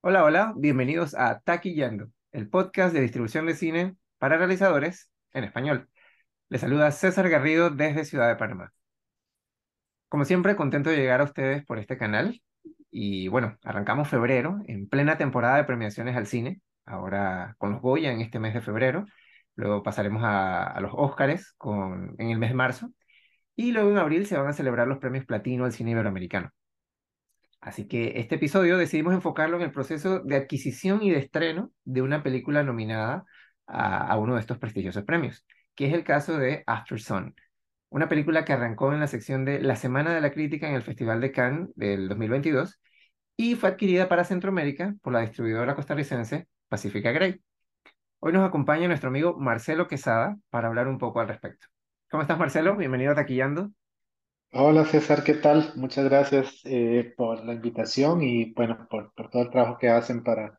Hola, hola, bienvenidos a Taquillando, el podcast de distribución de cine para realizadores en español. Les saluda César Garrido desde Ciudad de Panamá. Como siempre, contento de llegar a ustedes por este canal. Y bueno, arrancamos febrero, en plena temporada de premiaciones al cine, ahora con los Goya en este mes de febrero. Luego pasaremos a, los Óscares en el mes de marzo. Y luego en abril se van a celebrar los premios Platino al cine iberoamericano. Así que este episodio decidimos enfocarlo en el proceso de adquisición y de estreno de una película nominada a, uno de estos prestigiosos premios, que es el caso de After Sun, una película que arrancó en la sección de la Semana de la Crítica en el Festival de Cannes del 2022 y fue adquirida para Centroamérica por la distribuidora costarricense Pacifica Grey. Hoy nos acompaña nuestro amigo Marcelo Quesada para hablar un poco al respecto. ¿Cómo estás, Marcelo? Bienvenido a Taquillando. Hola César, ¿qué tal? Muchas gracias eh, por la invitación y bueno, por, por todo el trabajo que hacen para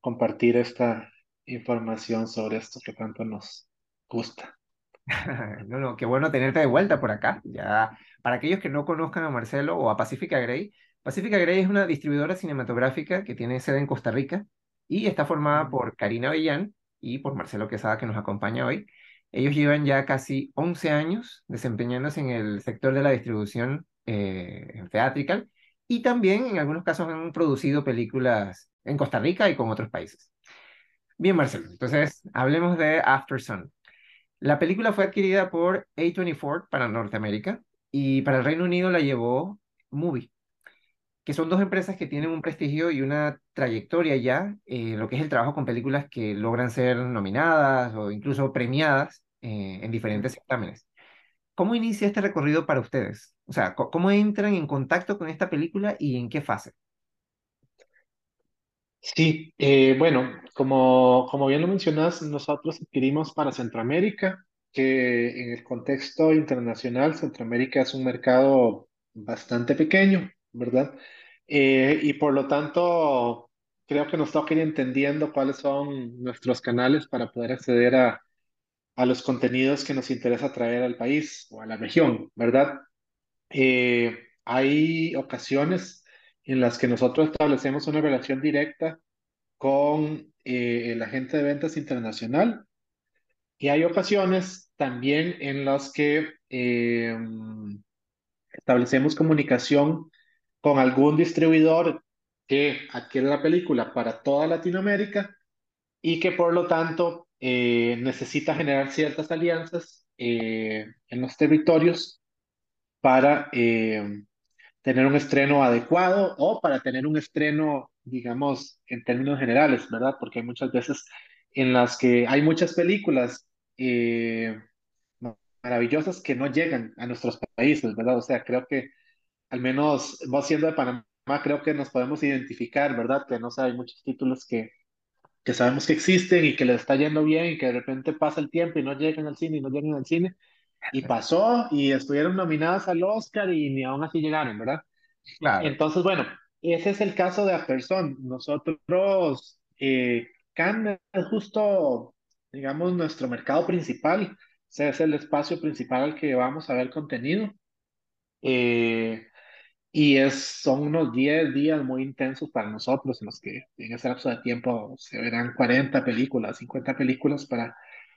compartir esta información sobre esto que tanto nos gusta. No, no, qué bueno tenerte de vuelta por acá. Ya, para aquellos que no conozcan a Marcelo o a Pacifica Grey, Pacifica Grey es una distribuidora cinematográfica que tiene sede en Costa Rica y está formada por Karina Avellán y por Marcelo Quesada, que nos acompaña hoy. Ellos llevan ya casi 11 años desempeñándose en el sector de la distribución eh, y también en algunos casos han producido películas en Costa Rica y con otros países. Bien, Marcelo, entonces hablemos de After Sun. La película fue adquirida por A24 para Norteamérica y para el Reino Unido la llevó Movie, que son dos empresas que tienen un prestigio y una trayectoria ya en lo que es el trabajo con películas que logran ser nominadas o incluso premiadas eh, en diferentes certámenes. ¿Cómo inicia este recorrido para ustedes? O sea, ¿cómo entran en contacto con esta película y en qué fase? Sí, eh, bueno, como, como bien lo mencionas, nosotros adquirimos para Centroamérica, que en el contexto internacional, Centroamérica es un mercado bastante pequeño, ¿verdad? Eh, y por lo tanto, creo que nos toca ir entendiendo cuáles son nuestros canales para poder acceder a a los contenidos que nos interesa traer al país o a la región, ¿verdad? Eh, hay ocasiones en las que nosotros establecemos una relación directa con eh, el agente de ventas internacional y hay ocasiones también en las que eh, establecemos comunicación con algún distribuidor que adquiere la película para toda Latinoamérica y que por lo tanto eh, necesita generar ciertas alianzas eh, en los territorios para eh, tener un estreno adecuado o para tener un estreno, digamos, en términos generales, ¿verdad? Porque hay muchas veces en las que hay muchas películas maravillosas que no llegan a nuestros países, ¿verdad? O sea, creo que al menos vos siendo de Panamá, creo que nos podemos identificar, ¿verdad? Que no sé, hay muchos títulos que que sabemos que existen y que les está yendo bien y que de repente pasa el tiempo y no llegan al cine y no llegan al cine. Y pasó y estuvieron nominadas al Oscar y ni aún así llegaron, ¿verdad? Claro, Entonces, bueno, ese es el caso de Afterson. Nosotros, eh, Cannes es justo, digamos, nuestro mercado principal. O sea, es el espacio principal al que vamos a ver contenido. Eh, y es, son unos 10 días muy intensos para nosotros, en los que en ese lapso de tiempo se verán 40 películas, 50 películas para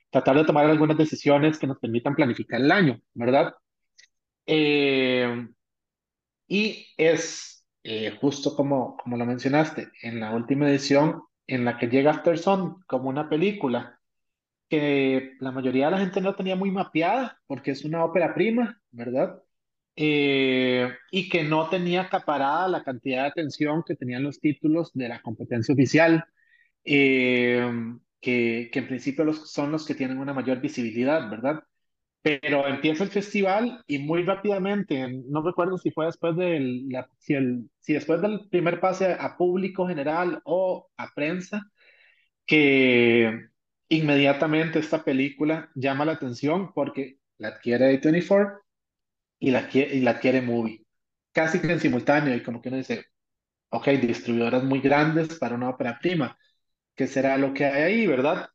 tratar de tomar algunas decisiones que nos permitan planificar el año, ¿verdad? Eh, y es eh, justo como, como lo mencionaste, en la última edición en la que llega Aftersun como una película que la mayoría de la gente no tenía muy mapeada porque es una ópera prima, ¿verdad? Eh, y que no tenía acaparada la cantidad de atención que tenían los títulos de la competencia oficial, eh, que, que en principio son los que tienen una mayor visibilidad, ¿verdad? Pero empieza el festival y muy rápidamente, no recuerdo si fue después del, la, si, el, si después del primer pase a público general o a prensa, que inmediatamente esta película llama la atención porque la adquiere A24 y la, quie- y la adquiere Movie. Casi que en simultáneo, y como que uno dice, ok, distribuidoras muy grandes para una ópera prima, ¿qué será lo que hay ahí, verdad?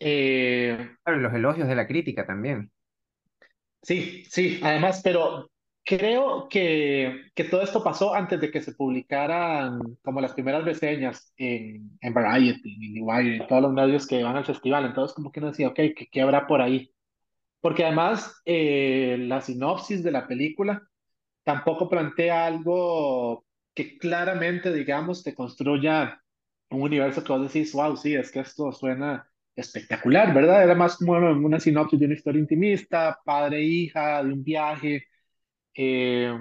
Eh, claro, los elogios de la crítica también. sí, sí, además, pero Creo que, que todo esto pasó antes de que se publicaran como las primeras reseñas en, en Variety, en IndieWire, en todos los medios que van al festival. Entonces, como que uno decía, ok, ¿qué, qué habrá por ahí? Porque además, eh, la sinopsis de la película tampoco plantea algo que claramente, digamos, te construya un universo que vos decís, wow, sí, es que esto suena espectacular, ¿verdad? Era más como una sinopsis de una historia intimista, padre hija, de un viaje. Eh,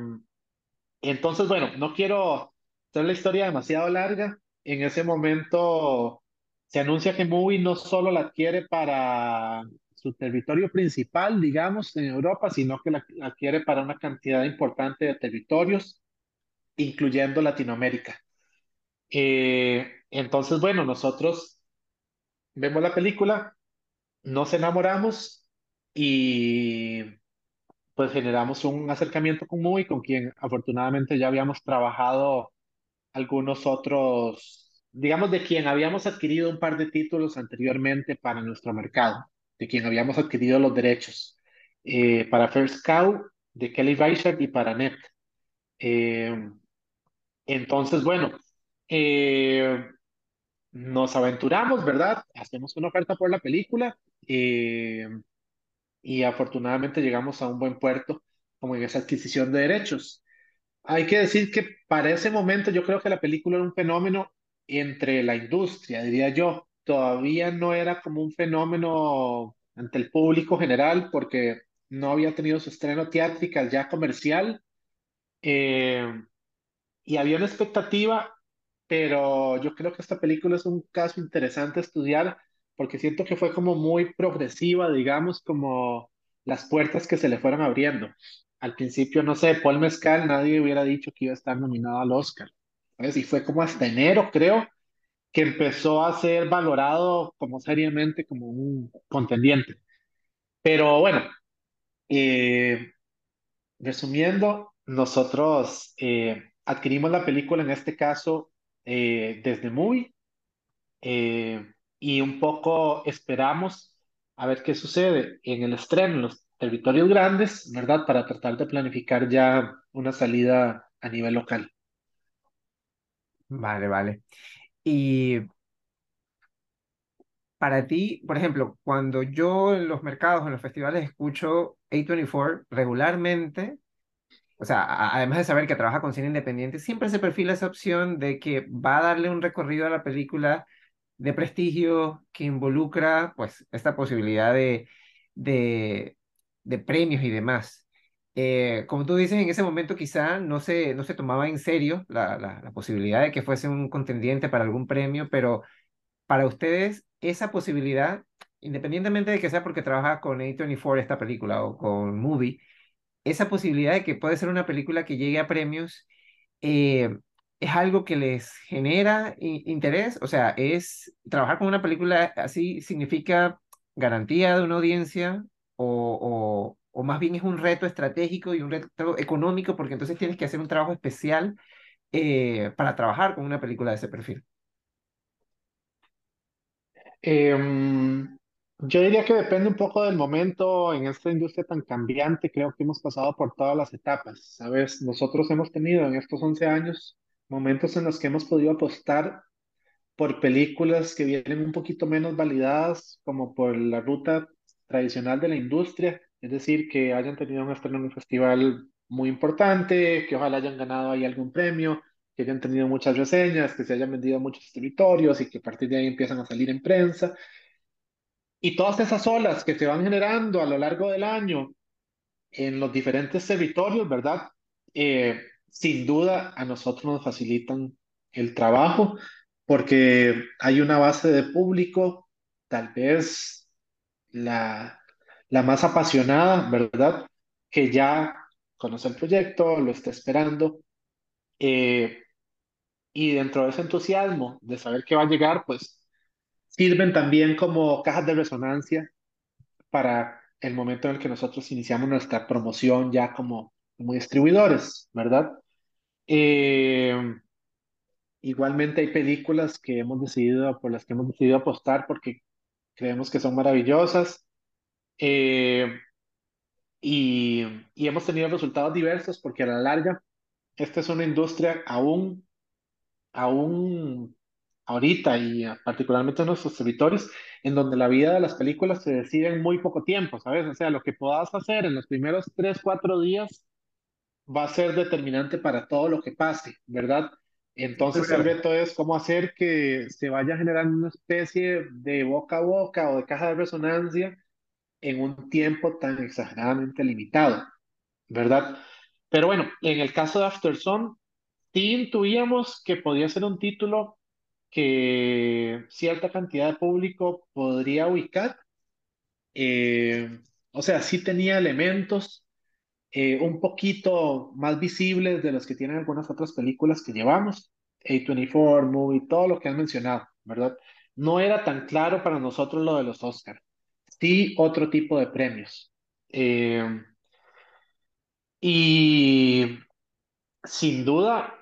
entonces, bueno, no quiero hacer la historia demasiado larga. En ese momento se anuncia que Movie no solo la adquiere para su territorio principal, digamos, en Europa, sino que la adquiere para una cantidad importante de territorios, incluyendo Latinoamérica. Eh, entonces, bueno, nosotros vemos la película, nos enamoramos y pues generamos un acercamiento con Movie, con quien afortunadamente ya habíamos trabajado algunos otros, digamos, de quien habíamos adquirido un par de títulos anteriormente para nuestro mercado, de quien habíamos adquirido los derechos, eh, para First Cow, de Kelly Reichardt y para Net. Eh, entonces, bueno, eh, nos aventuramos, ¿verdad? Hacemos una oferta por la película eh, y afortunadamente llegamos a un buen puerto como en esa adquisición de derechos. Hay que decir que para ese momento yo creo que la película era un fenómeno entre la industria, diría yo. Todavía no era como un fenómeno ante el público general porque no había tenido su estreno teatrical ya comercial eh, y había una expectativa, pero yo creo que esta película es un caso interesante estudiar porque siento que fue como muy progresiva, digamos, como las puertas que se le fueron abriendo. Al principio, no sé, Paul Mescal, nadie hubiera dicho que iba a estar nominado al Oscar. ¿sabes? Y fue como hasta enero, creo, que empezó a ser valorado como seriamente como un contendiente. Pero bueno, eh, resumiendo, nosotros eh, adquirimos la película en este caso eh, desde Movie eh, y un poco esperamos a ver qué sucede en el estreno en los territorios grandes, ¿verdad? Para tratar de planificar ya una salida a nivel local. Vale, vale. Y para ti, por ejemplo, cuando yo en los mercados, en los festivales escucho A24 regularmente, o sea, además de saber que trabaja con cine independiente, siempre se perfila esa opción de que va a darle un recorrido a la película de prestigio que involucra, pues, esta posibilidad de, de, de premios y demás. Eh, como tú dices, en ese momento quizá no se, no se tomaba en serio la, la, la posibilidad de que fuese un contendiente para algún premio, pero para ustedes esa posibilidad, independientemente de que sea porque trabaja con A24 esta película o con Movie, esa posibilidad de que puede ser una película que llegue a premios, eh, es algo que les genera interés, o sea, es trabajar con una película así significa garantía de una audiencia o, o, o más bien es un reto estratégico y un reto económico porque entonces tienes que hacer un trabajo especial eh, para trabajar con una película de ese perfil. Em, yo diría que depende un poco del momento en esta industria tan cambiante. Creo que hemos pasado por todas las etapas, ¿sabes? Nosotros hemos tenido en estos 11 años momentos en los que hemos podido apostar por películas que vienen un poquito menos validadas, como por la ruta tradicional de la industria, es decir, que hayan tenido un estreno en un festival muy importante, que ojalá hayan ganado ahí algún premio, que hayan tenido muchas reseñas, que se hayan vendido muchos territorios y que a partir de ahí empiezan a salir en prensa. Y todas esas olas que se van generando a lo largo del año en los diferentes territorios, ¿verdad? Eh, sin duda a nosotros nos facilitan el trabajo porque hay una base de público, tal vez la, la más apasionada, ¿verdad? Que ya conoce el proyecto, lo está esperando eh, y dentro de ese entusiasmo de saber que va a llegar, pues sirven también como cajas de resonancia para el momento en el que nosotros iniciamos nuestra promoción ya como, como distribuidores, ¿verdad? Eh, igualmente hay películas que hemos decidido, por las que hemos decidido apostar porque creemos que son maravillosas. Eh, y, y hemos tenido resultados diversos porque a la larga esta es una industria aún, aún ahorita y particularmente en nuestros territorios, en donde la vida de las películas se decide en muy poco tiempo, ¿sabes? O sea, lo que puedas hacer en los primeros tres, cuatro días va a ser determinante para todo lo que pase, ¿verdad? Entonces el reto es cómo hacer que se vaya generando una especie de boca a boca o de caja de resonancia en un tiempo tan exageradamente limitado, ¿verdad? Pero bueno, en el caso de After Sun, sí intuíamos que podía ser un título que cierta cantidad de público podría ubicar. Eh, o sea, sí tenía elementos eh, un poquito más visibles de los que tienen algunas otras películas que llevamos, A24, Movie, todo lo que han mencionado, ¿verdad? No era tan claro para nosotros lo de los Oscars. Sí, otro tipo de premios. Eh, y sin duda,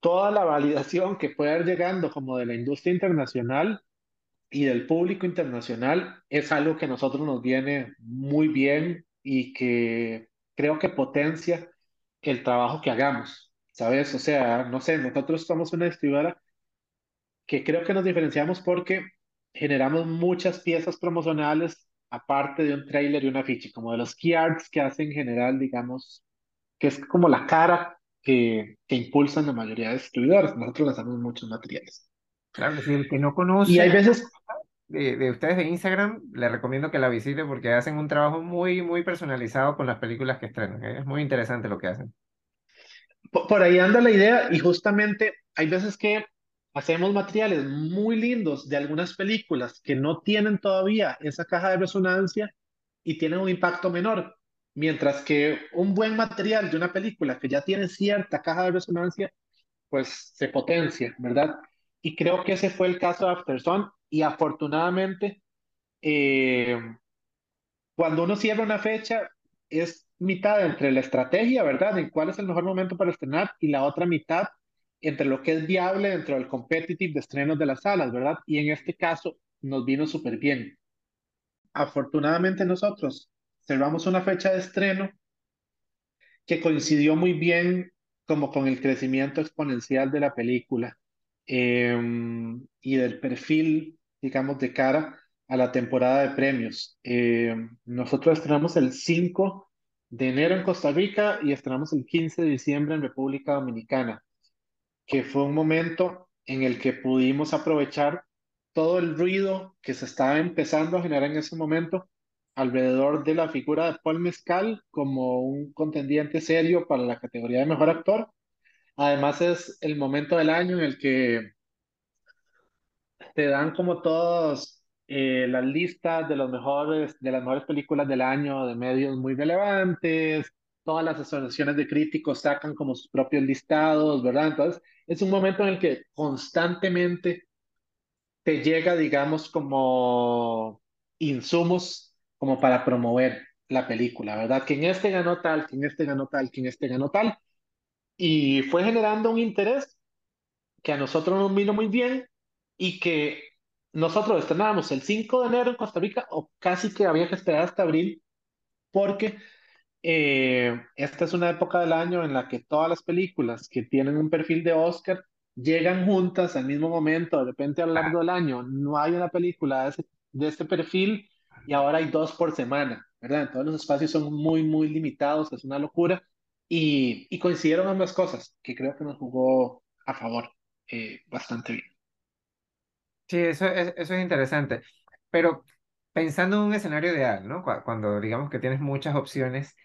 toda la validación que puede ir llegando como de la industria internacional y del público internacional es algo que a nosotros nos viene muy bien y que creo que potencia el trabajo que hagamos, ¿sabes? O sea, no sé, nosotros somos una distribuidora que creo que nos diferenciamos porque generamos muchas piezas promocionales aparte de un trailer y un afiche, como de los key arts que hacen en general, digamos, que es como la cara que, que impulsan la mayoría de distribuidores. Nosotros lanzamos muchos materiales. Claro, si el que no conoce Y hay veces, de, de ustedes de Instagram, le recomiendo que la visite porque hacen un trabajo muy, muy personalizado con las películas que estrenan. ¿eh? Es muy interesante lo que hacen. po- por ahí anda la idea y justamente hay veces que hacemos materiales muy lindos de algunas películas que no tienen todavía esa caja de resonancia y tienen un impacto menor, mientras que un buen material de una película que ya tiene cierta caja de resonancia, pues se potencia, ¿verdad? Y creo que ese fue el caso de After Sun y afortunadamente eh, cuando uno cierra una fecha, es mitad entre la estrategia, ¿verdad? En cuál es el mejor momento para estrenar y la otra mitad entre lo que es viable dentro del competitive de estrenos de las salas, ¿verdad? Y en este caso nos vino súper bien. Afortunadamente nosotros cerramos una fecha de estreno que coincidió muy bien como con el crecimiento exponencial de la película eh, y del perfil, digamos, de cara a la temporada de premios. Eh, nosotros estrenamos el 5 de enero en Costa Rica y estrenamos el 15 de diciembre en República Dominicana, que fue un momento en el que pudimos aprovechar todo el ruido que se estaba empezando a generar en ese momento alrededor de la figura de Paul Mescal como un contendiente serio para la categoría de mejor actor. Además es el momento del año en el que te dan como todos eh, las listas de los mejores, de las mejores películas del año de medios muy relevantes, todas las asociaciones de críticos sacan como sus propios listados, ¿verdad? Entonces es un momento en el que constantemente te llega, digamos, como insumos como para promover la película, ¿verdad? Que en este ganó tal, que en este ganó tal, que en este ganó tal. Y fue generando un interés que a nosotros nos vino muy bien y que nosotros estrenábamos el 5 de enero en Costa Rica o casi que había que esperar hasta abril porque eh, esta es una época del año en la que todas las películas que tienen un perfil de Oscar llegan juntas al mismo momento, de repente a lo largo del año no hay una película de, ese, de este perfil y ahora hay dos por semana, ¿verdad? Todos los espacios son muy, muy limitados, es una locura y, y coincidieron ambas cosas, que creo que nos jugó a favor eh, bastante bien. Sí, eso es, eso es interesante. Pero pensando en un escenario ideal, ¿no? Cu- Cuando digamos que tienes muchas opciones,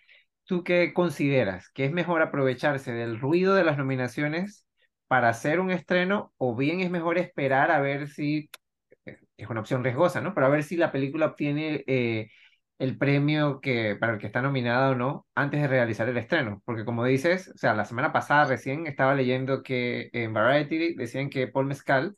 ¿tú qué consideras? ¿Que es mejor aprovecharse del ruido de las nominaciones para hacer un estreno o bien es mejor esperar a ver si, eh, es una opción riesgosa, ¿no? Pero a ver si la película obtiene eh, el premio que, para el que está nominada o no antes de realizar el estreno? Porque como dices, o sea, la semana pasada recién estaba leyendo que en Variety decían que Paul Mescal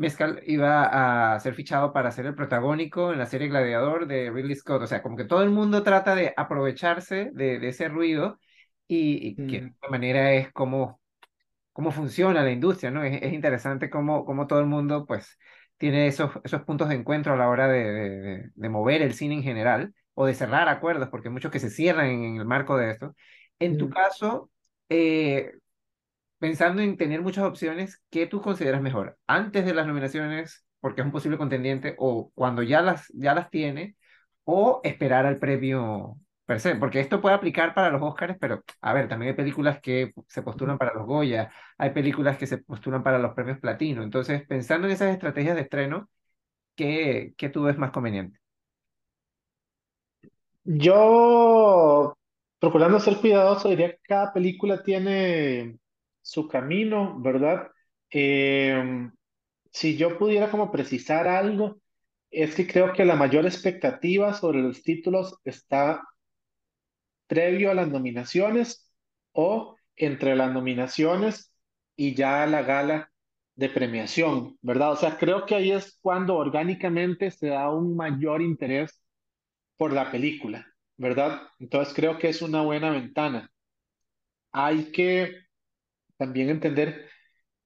Mescal iba a ser fichado para ser el protagónico en la serie Gladiador de Ridley Scott. O sea, como que todo el mundo trata de aprovecharse de, de ese ruido y, y que de Mm. alguna manera es como, cómo funciona la industria, ¿no? Es, es interesante cómo, cómo todo el mundo pues tiene esos, esos puntos de encuentro a la hora de, de, de- de mover el cine en general o de cerrar acuerdos, porque hay muchos que se cierran en el marco de esto. En tu Mm. caso, eh, pensando en tener muchas opciones, ¿qué tú consideras mejor? ¿Antes de las nominaciones, porque es un posible contendiente, o cuando ya las, ya las tiene, o esperar al premio per se? Porque esto puede aplicar para los Oscars, pero a ver, también hay películas que se postulan para los Goya, hay películas que se postulan para los premios Platino. Entonces, pensando en esas estrategias de estreno, ¿qué, qué tú ves más conveniente? Yo, procurando ser cuidadoso, diría que cada película tiene su camino, ¿verdad? Eh, si yo pudiera como precisar algo, es que creo que la mayor expectativa sobre los títulos está previo a las nominaciones o entre las nominaciones y ya la gala de premiación, ¿verdad? O sea, creo que ahí es cuando orgánicamente se da un mayor interés por la película, ¿verdad? Entonces creo que es una buena ventana. Hay que también entender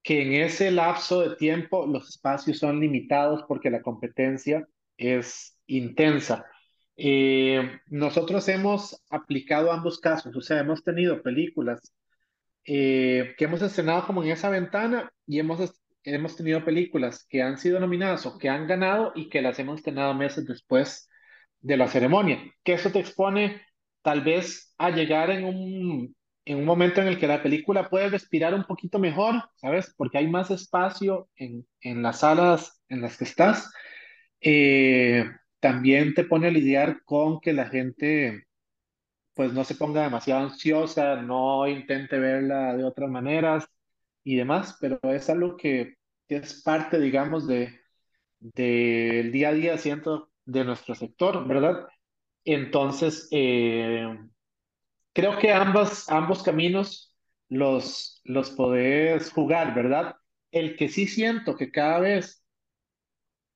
que en ese lapso de tiempo los espacios son limitados porque la competencia es intensa. Eh, nosotros hemos aplicado ambos casos, o sea, hemos tenido películas eh, que hemos estrenado como en esa ventana y hemos, hemos tenido películas que han sido nominadas o que han ganado y que las hemos estrenado meses después de la ceremonia, que eso te expone tal vez a llegar en un, en un momento en el que la película puede respirar un poquito mejor, ¿sabes? Porque hay más espacio en, en las salas en las que estás. Eh, también te pone a lidiar con que la gente pues no se ponga demasiado ansiosa, no intente verla de otras maneras y demás, pero es algo que, es parte, digamos, de, del día a día, siento, de nuestro sector, ¿verdad? Entonces, eh, creo que ambos, ambos caminos los, los podés jugar, ¿verdad? El que sí siento que cada vez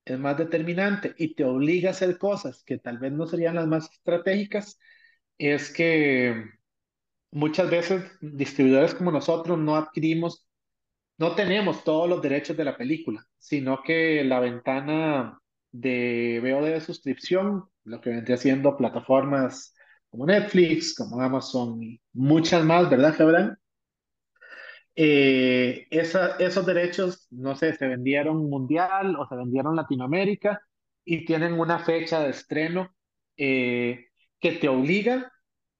es más determinante y te obliga a hacer cosas que tal vez no serían las más estratégicas, es que muchas veces distribuidores como nosotros no adquirimos, no tenemos todos los derechos de la película, sino que la ventana de VOD de suscripción, lo que vendría siendo plataformas como Netflix, como Amazon y muchas más, ¿verdad, Abraham? Eh, esa- esos derechos, no sé, se vendieron mundial o se vendieron Latinoamérica y tienen una fecha de estreno eh, que te obliga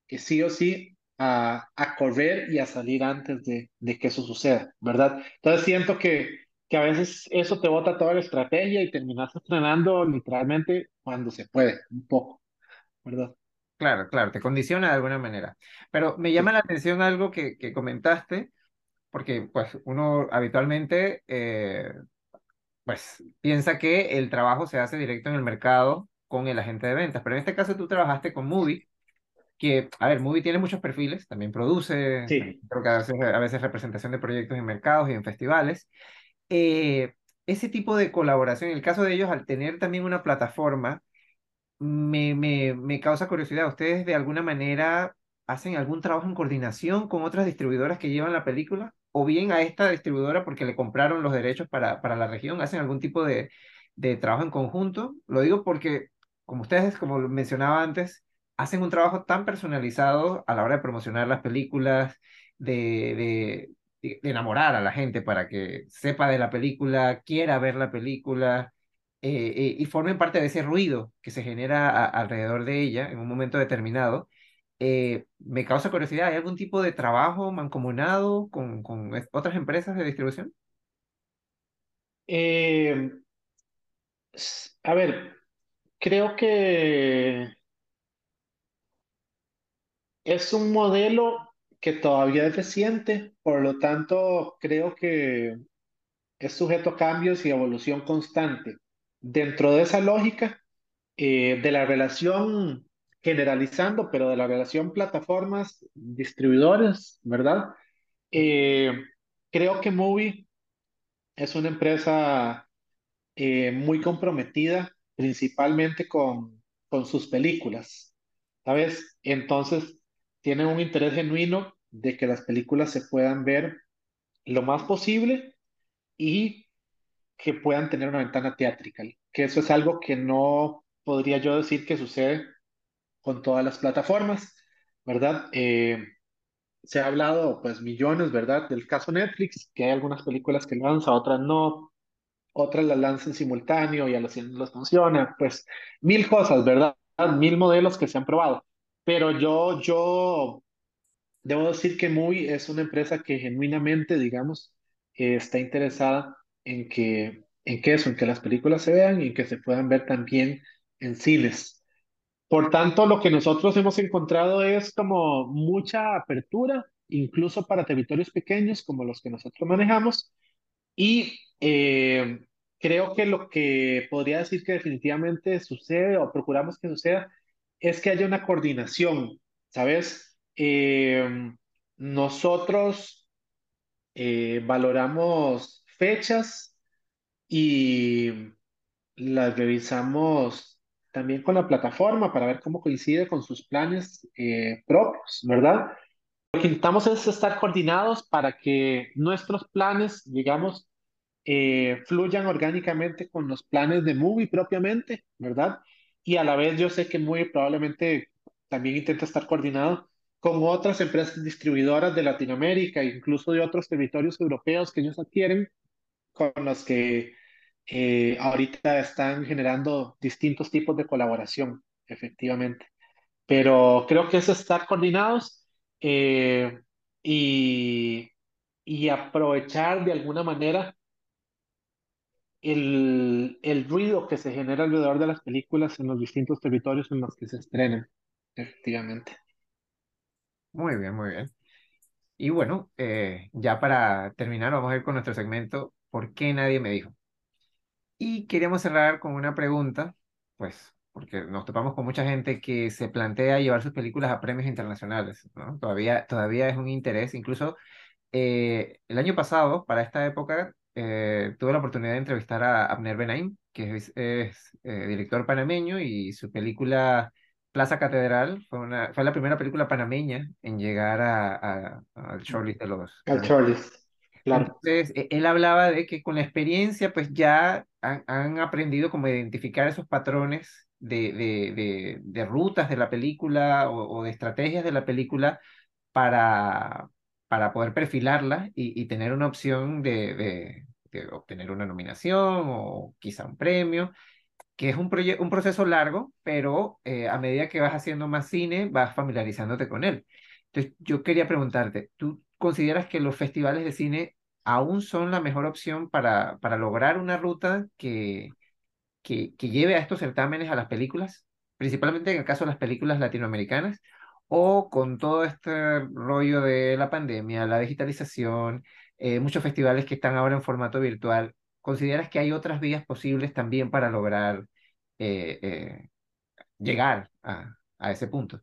que sí o sí a, a correr y a salir antes de, de que eso suceda, ¿verdad? Entonces siento que, que a veces eso te bota toda la estrategia y terminas estrenando literalmente cuando se puede, un poco, ¿verdad? Claro, claro, te condiciona de alguna manera. Pero me llama la atención algo que, que comentaste, porque pues uno habitualmente eh, pues piensa que el trabajo se hace directo en el mercado con el agente de ventas, pero en este caso tú trabajaste con Movie, que, a ver, Movie tiene muchos perfiles, también produce, sí. creo que a veces, a veces representación de proyectos en mercados y en festivales. Eh, ese tipo de colaboración, en el caso de ellos, al tener también una plataforma, me, me, me causa curiosidad. ¿Ustedes de alguna manera hacen algún trabajo en coordinación con otras distribuidoras que llevan la película? ¿O bien a esta distribuidora porque le compraron los derechos para, para la región? ¿Hacen algún tipo de, de trabajo en conjunto? Lo digo porque, como ustedes, como mencionaba antes, hacen un trabajo tan personalizado a la hora de promocionar las películas, de, de de enamorar a la gente para que sepa de la película, quiera ver la película eh, y formen parte de ese ruido que se genera alrededor de ella en un momento determinado. Eh, me causa curiosidad, ¿hay algún tipo de trabajo mancomunado con, con otras empresas de distribución? Eh, a ver, creo que es un modelo que todavía es reciente, por lo tanto, creo que es sujeto a cambios y evolución constante. Dentro de esa lógica, eh, de la relación generalizando, pero de la relación plataformas, distribuidores, ¿verdad? Eh, creo que Movie es una empresa eh, muy comprometida, principalmente con, con sus películas, ¿sabes? Entonces, tienen un interés genuino de que las películas se puedan ver lo más posible y que puedan tener una ventana teatral, que eso es algo que no podría yo decir que sucede con todas las plataformas, ¿verdad? Eh, se ha hablado pues millones, ¿verdad? Del caso Netflix, que hay algunas películas que lanza, otras no, otras las lanzan simultáneo y a los cines les funciona, pues mil cosas, ¿verdad? Mil modelos que se han probado. Pero yo, yo debo decir que Movie es una empresa que genuinamente, digamos, eh, está interesada en que, en que eso, en que las películas se vean y que se puedan ver también en cines. Por tanto, lo que nosotros hemos encontrado es como mucha apertura, incluso para territorios pequeños como los que nosotros manejamos. Y eh, creo que lo que podría decir que definitivamente sucede o procuramos que suceda es que haya una coordinación, ¿sabes? Eh, nosotros eh, valoramos fechas y las revisamos también con la plataforma para ver cómo coincide con sus planes eh, propios, ¿verdad? Lo que intentamos es estar coordinados para que nuestros planes, digamos, eh, fluyan orgánicamente con los planes de Movie propiamente, ¿verdad? Y a la vez yo sé que Movie probablemente también intenta estar coordinado con otras empresas distribuidoras de Latinoamérica, incluso de otros territorios europeos que ellos adquieren, con los que eh, ahorita están generando distintos tipos de colaboración, efectivamente. Pero creo que es estar coordinados eh, y, y aprovechar de alguna manera el, el ruido que se genera alrededor de las películas en los distintos territorios en los que se estrenan, efectivamente. Muy bien, muy bien. Y bueno, eh, ya para terminar, vamos a ir con nuestro segmento, ¿por qué nadie me dijo? Y queríamos cerrar con una pregunta, pues, porque nos topamos con mucha gente que se plantea llevar sus películas a premios internacionales, ¿no? Todavía, todavía es un interés, incluso eh, el año pasado, para esta época, eh, tuve la oportunidad de entrevistar a Abner Benaim, que es, es eh, director panameño, y su película Plaza Catedral fue, una, fue la primera película panameña en llegar a, a- al shortlist de los, Al Charles, claro. entonces, e- él hablaba de que con la experiencia, pues ya han, han aprendido como identificar esos patrones de, de, de, de rutas de la película o, o de estrategias de la película para, para poder perfilarla y, y tener una opción de, obtener una nominación o quizá un premio que es un, un proceso largo, pero eh, a medida que vas haciendo más cine, vas familiarizándote con él. Entonces, yo quería preguntarte, ¿tú consideras que los festivales de cine aún son la mejor opción para, para lograr una ruta que, que, que lleve a estos certámenes a las películas, principalmente en el caso de las películas latinoamericanas, o con todo este rollo de la pandemia, la digitalización, eh, muchos festivales que están ahora en formato virtual, ¿consideras que hay otras vías posibles también para lograr eh, eh, llegar a, a ese punto?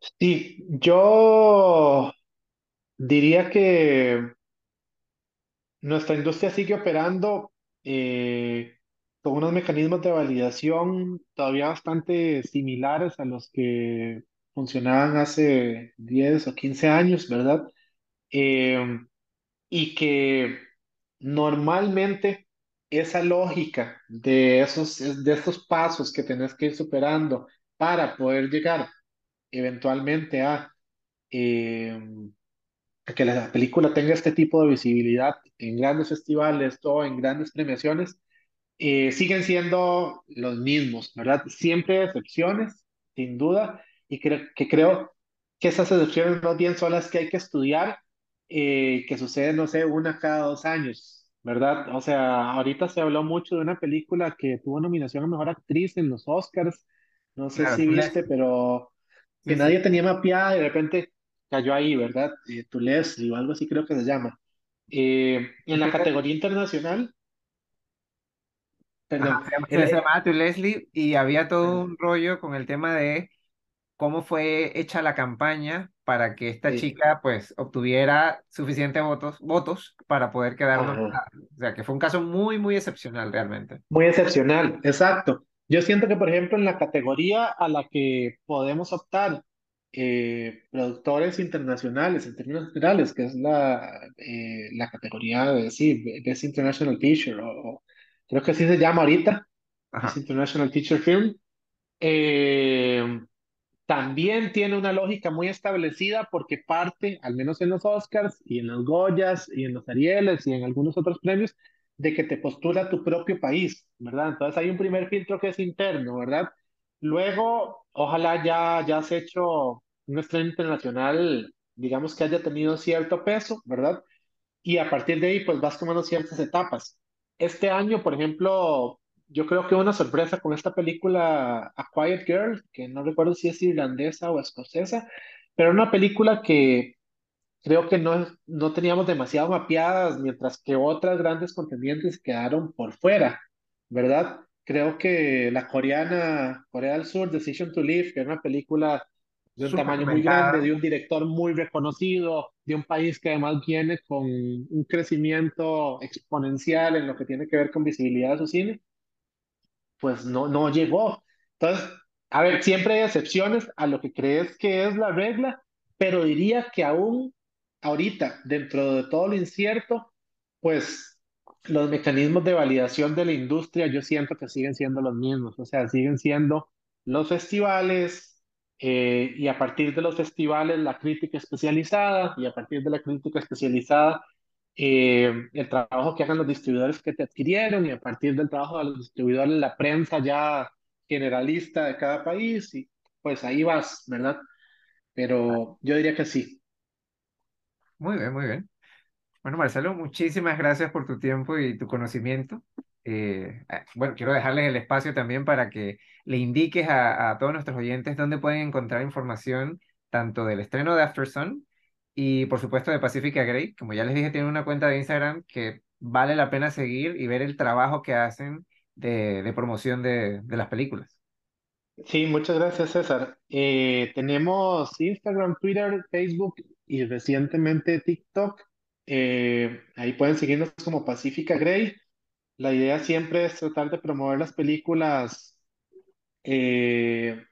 Sí, yo diría que nuestra industria sigue operando eh, con unos mecanismos de validación todavía bastante similares a los que funcionaban hace 10 o 15 años, ¿verdad? Eh, y que normalmente esa lógica de esos, de pasos que tenés que ir superando para poder llegar eventualmente a, eh, a que la película tenga este tipo de visibilidad en grandes festivales o en grandes premiaciones, eh, siguen siendo los mismos, ¿verdad? Siempre excepciones, sin duda, y creo que creo que esas excepciones más bien son las que hay que estudiar, eh, que suceden, no sé, una cada dos años, ¿verdad? O sea, ahorita se habló mucho de una película que tuvo nominación a Mejor Actriz en los Oscars, no sé Claro, si viste, pero que Sí, sí. nadie tenía mapeada y de repente cayó ahí, ¿verdad? Eh, To Leslie o algo así creo que se llama. Eh, en la categoría internacional, Ajá, perdón, se llama- el, se, llamaba To Leslie y había todo ajá, un rollo con el tema de cómo fue hecha la campaña para que esta sí, chica pues obtuviera suficientes votos, votos para poder quedar ajá. O sea, que fue un caso muy, muy excepcional realmente. Muy excepcional, exacto. Yo siento que, por ejemplo, en la categoría a la que podemos optar eh, productores internacionales, en términos generales, que es la, eh, la categoría de, sí, Best International Feature, o, o creo que así se llama ahorita, Best Ajá. International Feature Film, eh, también tiene una lógica muy establecida porque parte, al menos en los Oscars y en los Goyas y en los Arieles y en algunos otros premios, de que te postula tu propio país, ¿verdad? Entonces hay un primer filtro que es interno, ¿verdad? Luego, ojalá ya, ya has hecho un estreno internacional, digamos que haya tenido cierto peso, ¿verdad? Y a partir de ahí, pues vas tomando ciertas etapas. Este año, por ejemplo, yo creo que una sorpresa con esta película A Quiet Girl, que no recuerdo si es irlandesa o escocesa, pero una película que creo que no, no teníamos demasiado mapeadas, mientras que otras grandes contendientes quedaron por fuera, ¿verdad? Creo que la coreana, Corea del Sur, Decision to Live, que es una película de un tamaño muy grande, de un director muy reconocido, de un país que además viene con un crecimiento exponencial en lo que tiene que ver con visibilidad de su cine pues no, no llegó. Entonces, a ver, siempre hay excepciones a lo que crees que es la regla, pero diría que aún ahorita, dentro de todo lo incierto, pues los mecanismos de validación de la industria yo siento que siguen siendo los mismos, o sea, siguen siendo los festivales eh, y a partir de los festivales la crítica especializada y a partir de la crítica especializada eh, el trabajo que hagan los distribuidores que te adquirieron y a partir del trabajo de los distribuidores, la prensa ya generalista de cada país y pues ahí vas, ¿verdad? Pero yo diría que sí. Muy bien, muy bien. Bueno, Marcelo, muchísimas gracias por tu tiempo y tu conocimiento. Eh, ah, bueno, quiero dejarles el espacio también para que le indiques a, a todos nuestros oyentes dónde pueden encontrar información tanto del estreno de After Sun y por supuesto de Pacifica Grey. Como ya les dije, tienen una cuenta de Instagram que vale la pena seguir y ver el trabajo que hacen de, de promoción de, de las películas. Sí, muchas gracias, César. Eh, tenemos Instagram, Twitter, Facebook y recientemente TikTok. Eh, ahí pueden seguirnos como Pacífica Grey. La idea siempre es tratar de promover las películas eh,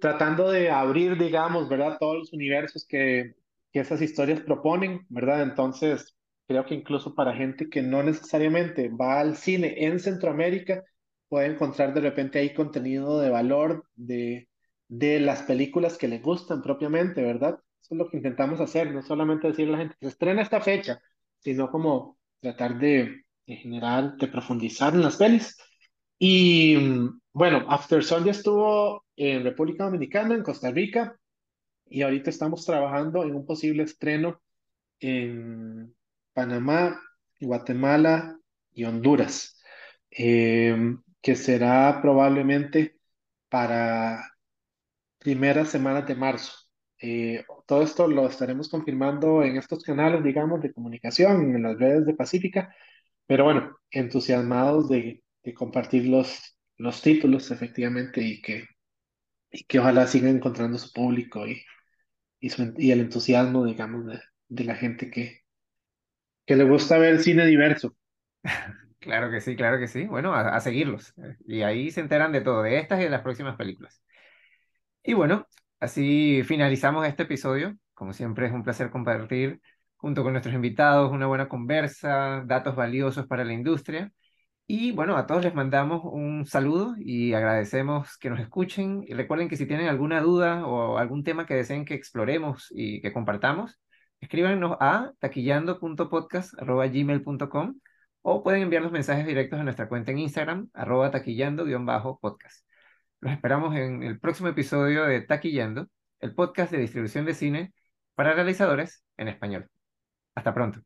tratando de abrir, digamos, ¿verdad? Todos los universos que, que esas historias proponen, ¿verdad? Entonces, creo que incluso para gente que no necesariamente va al cine en Centroamérica, puede encontrar de repente ahí contenido de valor de, de las películas que les gustan propiamente, ¿verdad? Eso es lo que intentamos hacer, no solamente decirle a la gente se estrena esta fecha, sino como tratar de, en general, de profundizar en las pelis. Y bueno, After Sun ya estuvo en República Dominicana, en Costa Rica, y ahorita estamos trabajando en un posible estreno en Panamá, Guatemala y Honduras, eh, que será probablemente para primeras semanas de marzo. Eh, todo esto lo estaremos confirmando en estos canales, digamos, de comunicación, en las redes de Pacífica, pero bueno, entusiasmados de, de compartir los, los títulos efectivamente y que, y que ojalá sigan encontrando su público y, y, su- y el entusiasmo, digamos, de, de la gente que, que le gusta ver cine diverso. Claro que sí, claro que sí. Bueno, a, a seguirlos. Y ahí se enteran de todo, de estas y de las próximas películas. Y bueno, así finalizamos este episodio. Como siempre, es un placer compartir junto con nuestros invitados una buena conversa, datos valiosos para la industria. Y bueno, a todos les mandamos un saludo y agradecemos que nos escuchen. Y recuerden que si tienen alguna duda o algún tema que deseen que exploremos y que compartamos, escríbanos a taquillando.podcast.gmail.com o pueden enviar los mensajes directos a nuestra cuenta en Instagram, arroba taquillando-podcast. Los esperamos en el próximo episodio de Taquillando, el podcast de distribución de cine para realizadores en español. Hasta pronto.